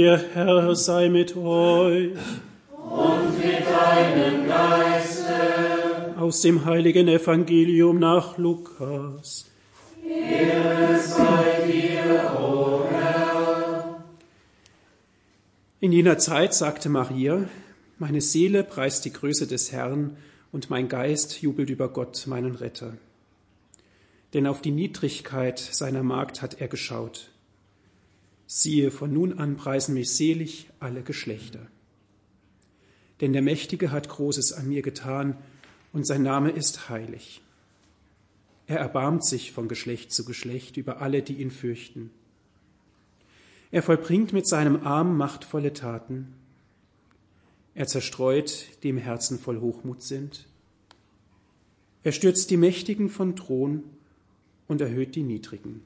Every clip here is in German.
Der Herr sei mit euch. Und mit deinem Geiste. Aus dem heiligen Evangelium nach Lukas. Ehre sei dir, o Herr. In jener Zeit sagte Maria, meine Seele preist die Größe des Herrn und mein Geist jubelt über Gott, meinen Retter. Denn auf die Niedrigkeit seiner Magd hat er geschaut. Siehe, von nun an preisen mich selig alle Geschlechter. Denn der Mächtige hat Großes an mir getan, und sein Name ist heilig. Er erbarmt sich von Geschlecht zu Geschlecht über alle, die ihn fürchten. Er vollbringt mit seinem Arm machtvolle Taten. Er zerstreut, die im Herzen voll Hochmut sind. Er stürzt die Mächtigen von Thron und erhöht die Niedrigen.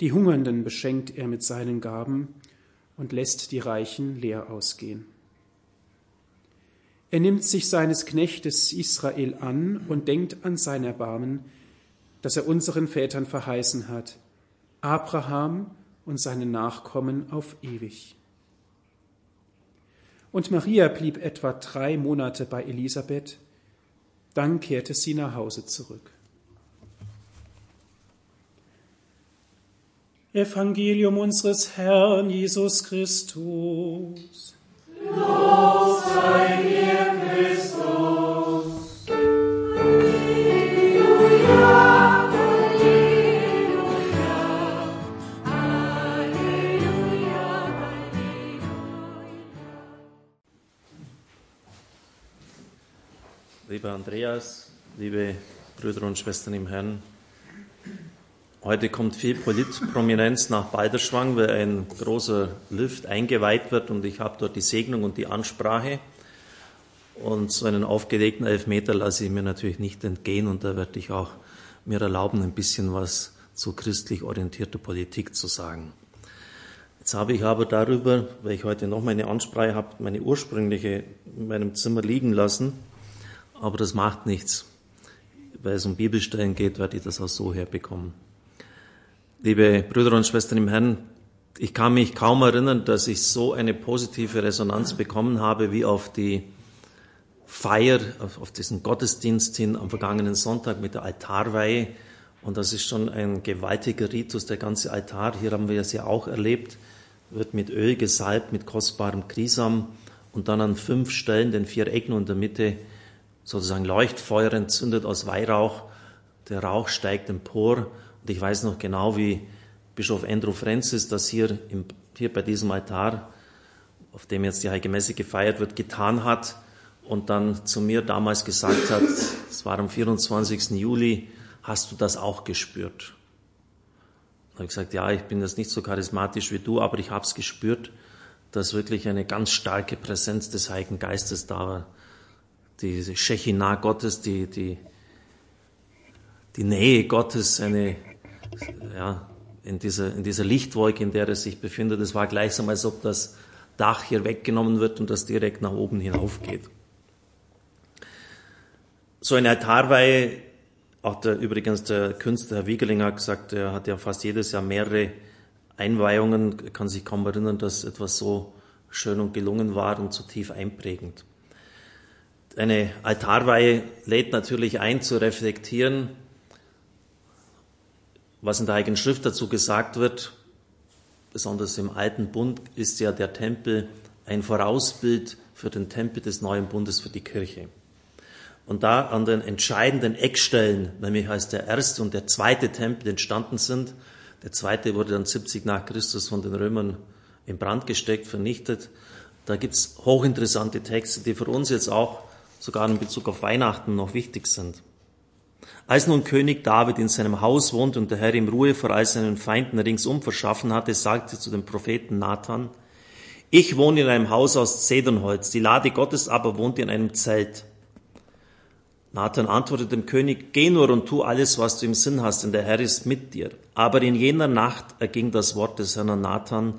Die Hungernden beschenkt er mit seinen Gaben und lässt die Reichen leer ausgehen. Er nimmt sich seines Knechtes Israel an und denkt an sein Erbarmen, das er unseren Vätern verheißen hat, Abraham und seinen Nachkommen auf ewig. Und Maria blieb etwa drei Monate bei Elisabeth, dann kehrte sie nach Hause zurück. Evangelium unseres Herrn Jesus Christus. Lob sei dir, Christus. Halleluja, Halleluja, Halleluja. Lieber Andreas, liebe Brüder und Schwestern im Herrn, heute kommt viel Politprominenz nach Balderschwang, weil ein großer Lift eingeweiht wird und ich habe dort die Segnung und die Ansprache. Und so einen aufgelegten Elfmeter lasse ich mir natürlich nicht entgehen und da werde ich auch mir erlauben, ein bisschen was zu christlich orientierter Politik zu sagen. Jetzt habe ich aber darüber, weil ich heute noch meine Ansprache habe, meine ursprüngliche in meinem Zimmer liegen lassen. Aber das macht nichts. Weil es um Bibelstellen geht, werde ich das auch so herbekommen. Liebe Brüder und Schwestern im Herrn, ich kann mich kaum erinnern, dass ich so eine positive Resonanz bekommen habe wie auf die Feier, auf diesen Gottesdienst hin am vergangenen Sonntag mit der Altarweihe. Und das ist schon ein gewaltiger Ritus, der ganze Altar. Hier haben wir es ja auch erlebt, wird mit Öl gesalbt, mit kostbarem Krisam und dann an fünf Stellen, den vier Ecken und der Mitte, sozusagen Leuchtfeuer entzündet aus Weihrauch. Der Rauch steigt empor. Und ich weiß noch genau, wie Bischof Andrew Francis das hier, im, hier bei diesem Altar, auf dem jetzt die Heilige Messe gefeiert wird, getan hat und dann zu mir damals gesagt hat, es war am 24. Juli, hast du das auch gespürt? Da habe ich gesagt, ja, ich bin jetzt nicht so charismatisch wie du, aber ich habe es gespürt, dass wirklich eine ganz starke Präsenz des Heiligen Geistes da war diese Shechinah Gottes, die, die, die Nähe Gottes, eine, ja, in dieser, in dieser Lichtwolke, in der er sich befindet. Es war gleichsam, als ob das Dach hier weggenommen wird und das direkt nach oben hinaufgeht. So eine Altarweihe, auch der, übrigens der Künstler Herr Wiegerling hat gesagt, er hat ja fast jedes Jahr mehrere Einweihungen, kann sich kaum erinnern, dass etwas so schön und gelungen war und so tief einprägend. Eine Altarweihe lädt natürlich ein, zu reflektieren, was in der Heiligen Schrift dazu gesagt wird. Besonders im Alten Bund ist ja der Tempel ein Vorausbild für den Tempel des neuen Bundes, für die Kirche. Und da an den entscheidenden Eckstellen, nämlich als der erste und der zweite Tempel entstanden sind, der zweite wurde dann 70 nach Christus von den Römern in Brand gesteckt, vernichtet, da gibt's hochinteressante Texte, die für uns jetzt auch sogar in Bezug auf Weihnachten noch wichtig sind. Als nun König David in seinem Haus wohnt und der Herr ihm Ruhe vor all seinen Feinden ringsum verschaffen hatte, sagte zu dem Propheten Nathan, ich wohne in einem Haus aus Zedernholz, die Lade Gottes aber wohnt in einem Zelt. Nathan antwortete dem König, geh nur und tu alles, was du im Sinn hast, denn der Herr ist mit dir. Aber in jener Nacht erging das Wort des Herrn an Nathan,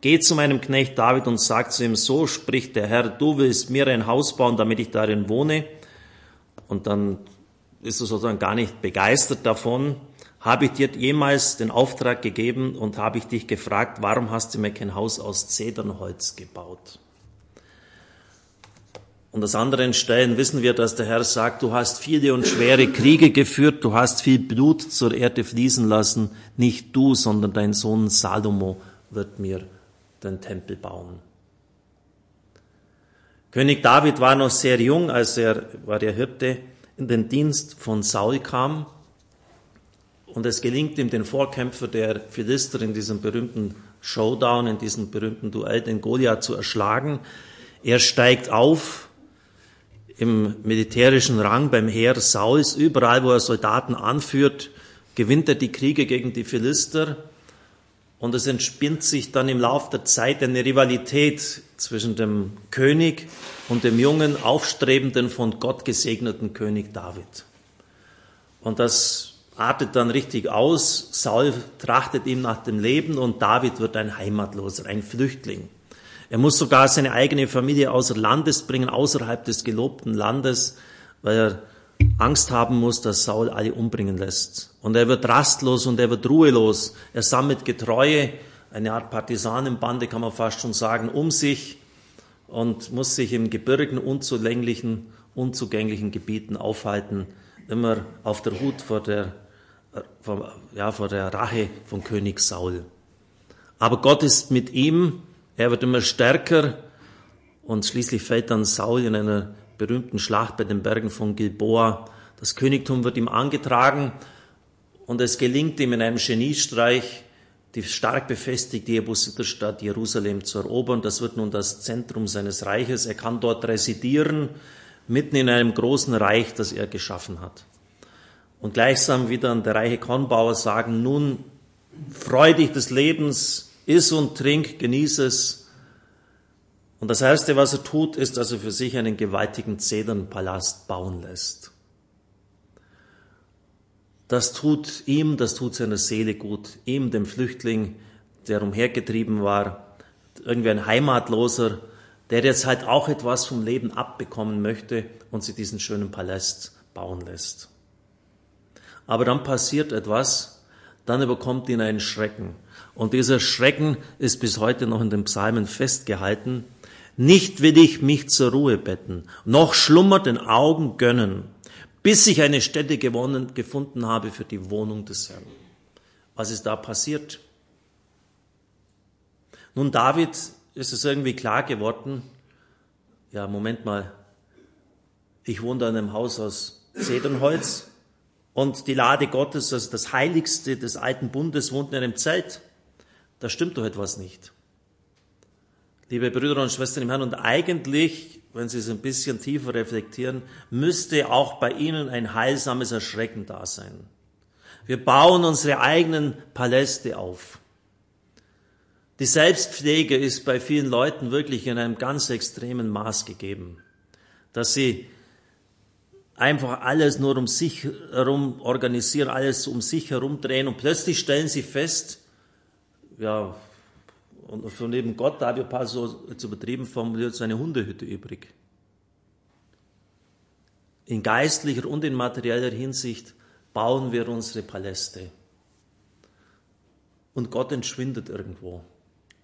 Geh zu meinem Knecht David und sag zu ihm, so spricht der Herr, du willst mir ein Haus bauen, damit ich darin wohne. Und dann ist sozusagen gar nicht begeistert davon, Habe ich dir jemals den Auftrag gegeben und habe ich dich gefragt, warum hast du mir kein Haus aus Zedernholz gebaut? Und aus anderen Stellen wissen wir, dass der Herr sagt, du hast viele und schwere Kriege geführt, du hast viel Blut zur Erde fließen lassen, nicht du, sondern dein Sohn Salomo wird mir den Tempel bauen. König David war noch sehr jung, als er, war der Hirte, in den Dienst von Saul kam. Und es gelingt ihm, den Vorkämpfer der Philister in diesem berühmten Showdown, in diesem berühmten Duell, den Goliath zu erschlagen. Er steigt auf im militärischen Rang beim Heer Sauls, überall wo er Soldaten anführt, gewinnt er die Kriege gegen die Philister und es entspinnt sich dann im Laufe der Zeit eine Rivalität zwischen dem König und dem jungen, aufstrebenden, von Gott gesegneten König David. Und das artet dann richtig aus. Saul trachtet ihm nach dem Leben und David wird ein Heimatloser, ein Flüchtling. Er muss sogar seine eigene Familie außer Landes bringen, außerhalb des gelobten Landes, weil er Angst haben muss, dass Saul alle umbringen lässt. Und er wird rastlos und er wird ruhelos. Er sammelt Getreue, eine Art Partisanenbande kann man fast schon sagen, um sich und muss sich im Gebirgen unzulänglichen, unzugänglichen Gebieten aufhalten, immer auf der Hut vor der, vor, ja, vor der Rache von König Saul. Aber Gott ist mit ihm er wird immer stärker und schließlich fällt dann Saul in einer berühmten Schlacht bei den Bergen von Gilboa. Das Königtum wird ihm angetragen und es gelingt ihm in einem Geniestreich, die stark befestigte Jebusiterstadt Jerusalem zu erobern. Das wird nun das Zentrum seines Reiches. Er kann dort residieren, mitten in einem großen Reich, das er geschaffen hat. Und gleichsam wie dann der reiche Kornbauer sagen, nun freu dich des Lebens, Iss und trink, genieß es. Und das Erste, was er tut, ist, dass er für sich einen gewaltigen Zedernpalast bauen lässt. Das tut ihm, das tut seiner Seele gut. Ihm, dem Flüchtling, der umhergetrieben war, irgendwie ein Heimatloser, der jetzt halt auch etwas vom Leben abbekommen möchte und sich diesen schönen Palast bauen lässt. Aber dann passiert etwas, dann überkommt ihn ein Schrecken. Und dieser Schrecken ist bis heute noch in den Psalmen festgehalten. Nicht will ich mich zur Ruhe betten, noch schlummert den Augen gönnen, bis ich eine Stätte gewonnen, gefunden habe für die Wohnung des Herrn. Was ist da passiert? Nun, David ist es irgendwie klar geworden, ja, Moment mal, ich wohne da in einem Haus aus Zedernholz und die Lade Gottes, also das Heiligste des alten Bundes, wohnt in einem Zelt da stimmt doch etwas nicht. Liebe Brüder und Schwestern im Herrn, und eigentlich, wenn Sie es ein bisschen tiefer reflektieren, müsste auch bei Ihnen ein heilsames Erschrecken da sein. Wir bauen unsere eigenen Paläste auf. Die Selbstpflege ist bei vielen Leuten wirklich in einem ganz extremen Maß gegeben, dass sie einfach alles nur um sich herum organisieren, alles um sich herum drehen und plötzlich stellen sie fest, ja, und von neben Gott, da habe ich ein paar so jetzt übertrieben formuliert, so eine Hundehütte übrig. In geistlicher und in materieller Hinsicht bauen wir unsere Paläste. Und Gott entschwindet irgendwo.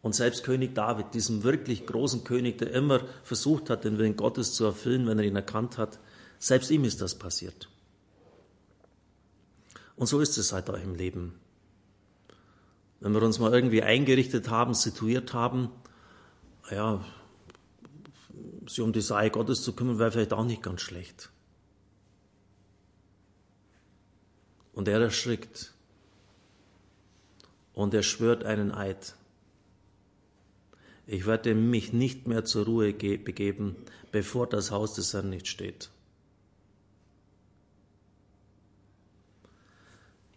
Und selbst König David, diesem wirklich großen König, der immer versucht hat, den Willen Gottes zu erfüllen, wenn er ihn erkannt hat, selbst ihm ist das passiert. Und so ist es halt auch im Leben. Wenn wir uns mal irgendwie eingerichtet haben, situiert haben, ja, sich um die Sache Gottes zu kümmern, wäre vielleicht auch nicht ganz schlecht. Und er erschrickt. Und er schwört einen Eid. Ich werde mich nicht mehr zur Ruhe begeben, bevor das Haus des Herrn nicht steht.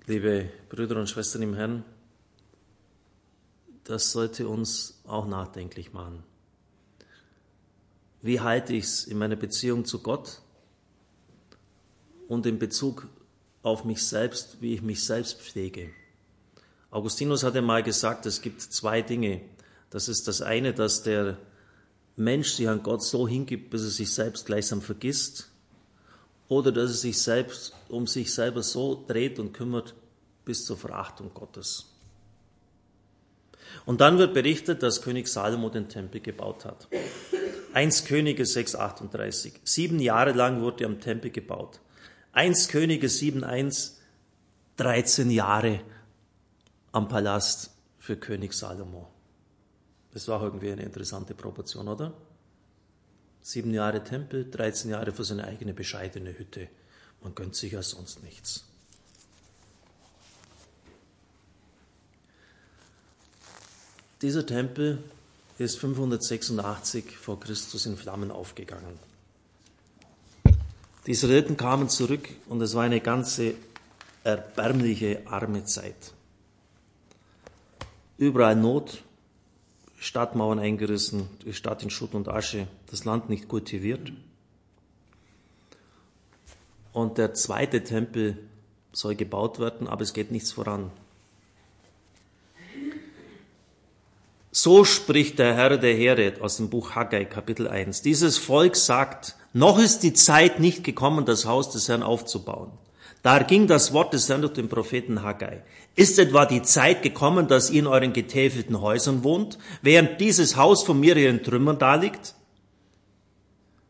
Liebe Brüder und Schwestern im Herrn, das sollte uns auch nachdenklich machen. Wie halte ich es in meiner Beziehung zu Gott und in Bezug auf mich selbst, wie ich mich selbst pflege? Augustinus hat einmal gesagt, es gibt zwei Dinge. Das ist das eine, dass der Mensch sich an Gott so hingibt, bis er sich selbst gleichsam vergisst, oder dass er sich selbst um sich selber so dreht und kümmert, bis zur Verachtung Gottes. Und dann wird berichtet, dass König Salomo den Tempel gebaut hat. 1 Könige 6,38. Sieben Jahre lang wurde am Tempel gebaut. 1 Könige 7,1. 13 Jahre am Palast für König Salomo. Das war irgendwie eine interessante Proportion, oder? Sieben Jahre Tempel, 13 Jahre für seine eigene bescheidene Hütte. Man gönnt sich ja sonst nichts. Dieser Tempel ist 586 vor Christus in Flammen aufgegangen. Die Israeliten kamen zurück und es war eine ganze erbärmliche, arme Zeit. Überall Not, Stadtmauern eingerissen, die Stadt in Schutt und Asche, das Land nicht kultiviert. Und der zweite Tempel soll gebaut werden, aber es geht nichts voran. So spricht der Herr der Heere aus dem Buch Haggai, Kapitel 1. Dieses Volk sagt, noch ist die Zeit nicht gekommen, das Haus des Herrn aufzubauen. Da ging das Wort des Herrn durch den Propheten Haggai. Ist etwa die Zeit gekommen, dass ihr in euren getäfelten Häusern wohnt, während dieses Haus von mir in Trümmern daliegt?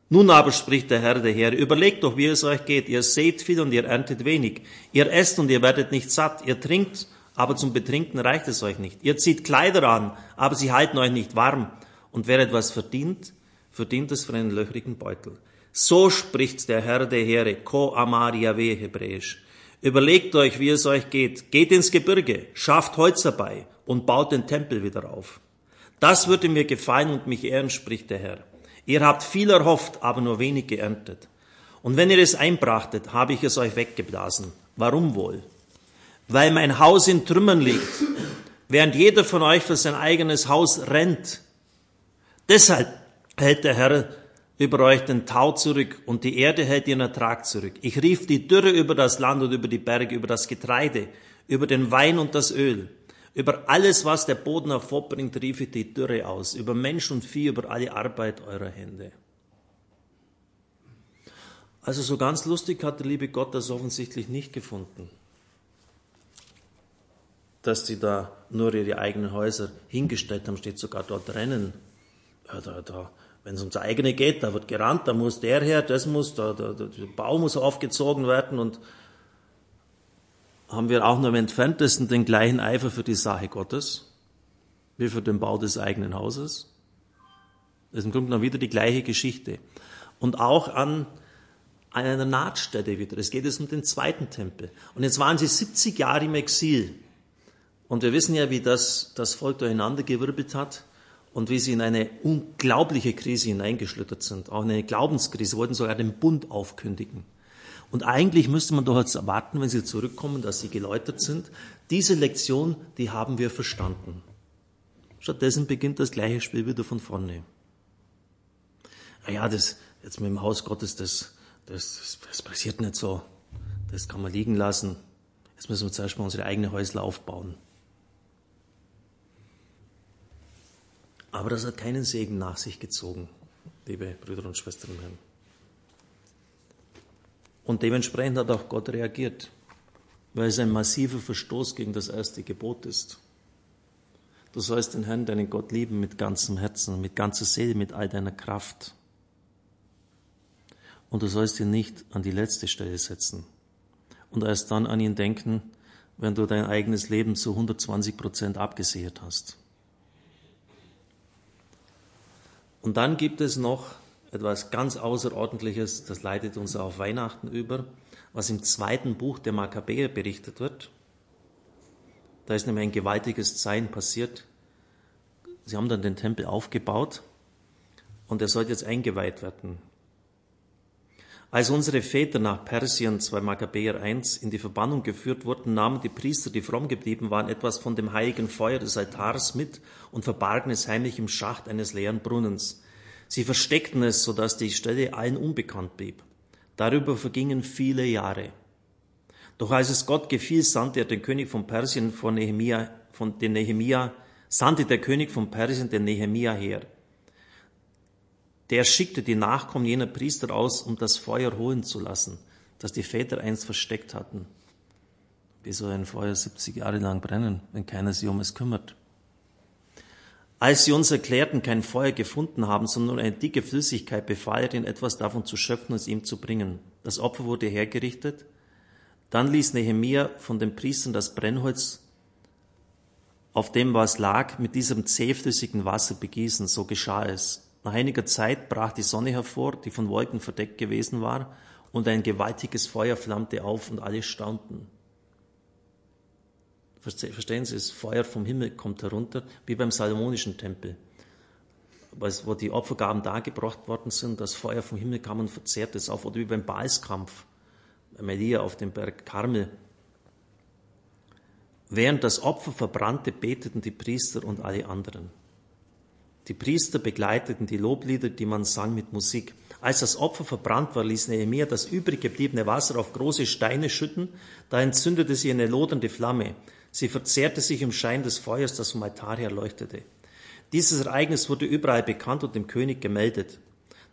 Nun aber spricht der Herr der Heere, überlegt doch, wie es euch geht. Ihr seht viel und ihr erntet wenig. Ihr esst und ihr werdet nicht satt. Ihr trinkt aber zum Betrinken reicht es euch nicht. Ihr zieht Kleider an, aber sie halten euch nicht warm. Und wer etwas verdient, verdient es für einen löchrigen Beutel. So spricht der Herr der Heere, Ko Amar Yahweh hebräisch. Überlegt euch, wie es euch geht. Geht ins Gebirge, schafft Holz herbei und baut den Tempel wieder auf. Das würde mir gefallen und mich ehren, spricht der Herr. Ihr habt viel erhofft, aber nur wenig geerntet. Und wenn ihr es einbrachtet, habe ich es euch weggeblasen. Warum wohl? Weil mein Haus in Trümmern liegt, während jeder von euch für sein eigenes Haus rennt. Deshalb hält der Herr über euch den Tau zurück und die Erde hält ihren Ertrag zurück. Ich rief die Dürre über das Land und über die Berge, über das Getreide, über den Wein und das Öl. Über alles, was der Boden hervorbringt, rief ich die Dürre aus. Über Mensch und Vieh, über alle Arbeit eurer Hände. Also so ganz lustig hat der liebe Gott das offensichtlich nicht gefunden dass sie da nur ihre eigenen Häuser hingestellt haben, steht sogar dort Rennen. Ja, da, da, wenn es ums eigene geht, da wird gerannt, da muss der her, das muss, da, da, der Bau muss aufgezogen werden und haben wir auch nur im entferntesten den gleichen Eifer für die Sache Gottes wie für den Bau des eigenen Hauses. Das ist im Grunde genommen wieder die gleiche Geschichte. Und auch an, an einer Nahtstätte wieder. Es geht jetzt um den zweiten Tempel. Und jetzt waren sie 70 Jahre im Exil. Und wir wissen ja, wie das das Volk durcheinandergewirbelt hat und wie sie in eine unglaubliche Krise hineingeschlittert sind. Auch in eine Glaubenskrise, wollten sogar den Bund aufkündigen. Und eigentlich müsste man doch jetzt erwarten, wenn sie zurückkommen, dass sie geläutert sind. Diese Lektion, die haben wir verstanden. Stattdessen beginnt das gleiche Spiel wieder von vorne. Naja, das, jetzt mit dem Haus Gottes, das, das, das passiert nicht so. Das kann man liegen lassen. Jetzt müssen wir zuerst mal unsere eigenen Häusler aufbauen. Aber das hat keinen Segen nach sich gezogen, liebe Brüder und Schwestern im Herrn. Und dementsprechend hat auch Gott reagiert, weil es ein massiver Verstoß gegen das erste Gebot ist. Du sollst den Herrn, deinen Gott lieben mit ganzem Herzen, mit ganzer Seele, mit all deiner Kraft. Und du sollst ihn nicht an die letzte Stelle setzen und erst dann an ihn denken, wenn du dein eigenes Leben zu 120 Prozent abgesichert hast. Und dann gibt es noch etwas ganz Außerordentliches, das leitet uns auf Weihnachten über, was im zweiten Buch der Makkabäer berichtet wird. Da ist nämlich ein gewaltiges Zeichen passiert. Sie haben dann den Tempel aufgebaut und er sollte jetzt eingeweiht werden. Als unsere Väter nach Persien, 2 Makkabäer 1, in die Verbannung geführt wurden, nahmen die Priester, die fromm geblieben waren, etwas von dem heiligen Feuer des Altars mit und verbargen es heimlich im Schacht eines leeren Brunnens. Sie versteckten es, so dass die Stelle allen unbekannt blieb. Darüber vergingen viele Jahre. Doch als es Gott gefiel, sandte er den König von Persien von Nehemia, von den Nehemia, sandte der König von Persien den Nehemia her der schickte die Nachkommen jener Priester aus, um das Feuer holen zu lassen, das die Väter einst versteckt hatten. Wie soll ein Feuer 70 Jahre lang brennen, wenn keiner sich um es kümmert? Als sie uns erklärten, kein Feuer gefunden haben, sondern eine dicke Flüssigkeit, befahl er ihnen etwas davon zu schöpfen und es ihm zu bringen. Das Opfer wurde hergerichtet. Dann ließ Nehemia von den Priestern das Brennholz, auf dem was lag, mit diesem zähflüssigen Wasser begießen. So geschah es. Nach einiger Zeit brach die Sonne hervor, die von Wolken verdeckt gewesen war, und ein gewaltiges Feuer flammte auf und alle staunten. Verstehen Sie, das Feuer vom Himmel kommt herunter, wie beim Salomonischen Tempel, wo die Opfergaben dargebracht worden sind, das Feuer vom Himmel kam und verzehrt es auf, oder wie beim Baalskampf, beim Elia auf dem Berg Karmel. Während das Opfer verbrannte, beteten die Priester und alle anderen. Die Priester begleiteten die Loblieder, die man sang, mit Musik. Als das Opfer verbrannt war, ließ Nehemiah das übrig gebliebene Wasser auf große Steine schütten. Da entzündete sie eine lodernde Flamme. Sie verzehrte sich im Schein des Feuers, das vom Altar her leuchtete. Dieses Ereignis wurde überall bekannt und dem König gemeldet.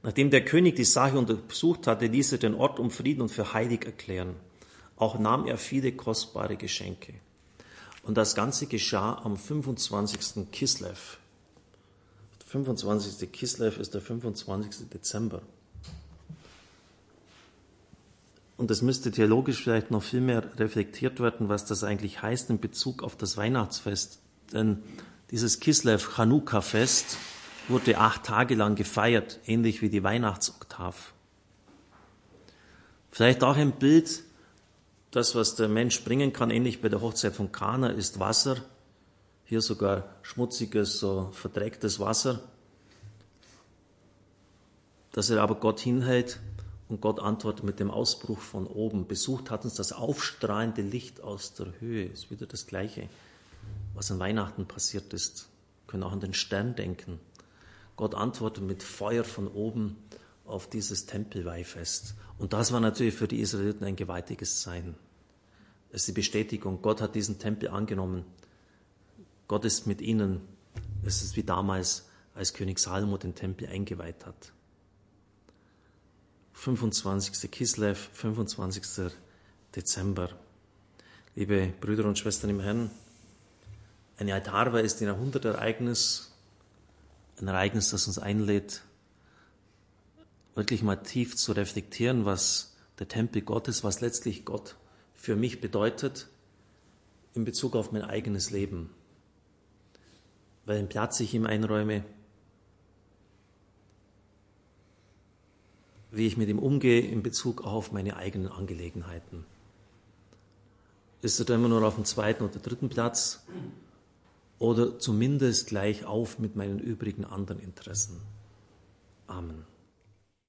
Nachdem der König die Sache untersucht hatte, ließ er den Ort um Frieden und für heilig erklären. Auch nahm er viele kostbare Geschenke. Und das Ganze geschah am 25. Kislev. 25. Kislev ist der 25. Dezember. Und es müsste theologisch vielleicht noch viel mehr reflektiert werden, was das eigentlich heißt in Bezug auf das Weihnachtsfest. Denn dieses Kislev Chanukka-Fest wurde acht Tage lang gefeiert, ähnlich wie die Weihnachtsoktav. Vielleicht auch ein Bild, das, was der Mensch bringen kann, ähnlich bei der Hochzeit von Kana, ist Wasser, hier sogar schmutziges, so verdrecktes Wasser, dass er aber Gott hinhält und Gott antwortet mit dem Ausbruch von oben. Besucht hat uns das aufstrahlende Licht aus der Höhe. Ist wieder das Gleiche, was an Weihnachten passiert ist. Wir können auch an den Stern denken. Gott antwortet mit Feuer von oben auf dieses Tempelweihfest. Und das war natürlich für die Israeliten ein gewaltiges Zeichen. Es ist die Bestätigung, Gott hat diesen Tempel angenommen. Gott ist mit ihnen. Es ist wie damals, als König Salomo den Tempel eingeweiht hat. 25. Kislev, 25. Dezember. Liebe Brüder und Schwestern im Herrn, eine Altarweihe ist ein Jahrhundertereignis, ein Ereignis, das uns einlädt, wirklich mal tief zu reflektieren, was der Tempel Gottes, was letztlich Gott für mich bedeutet in Bezug auf mein eigenes Leben welchen Platz ich ihm einräume, wie ich mit ihm umgehe in Bezug auf meine eigenen Angelegenheiten. Ist er da immer nur auf dem zweiten oder dritten Platz oder zumindest gleich auf mit meinen übrigen anderen Interessen? Amen.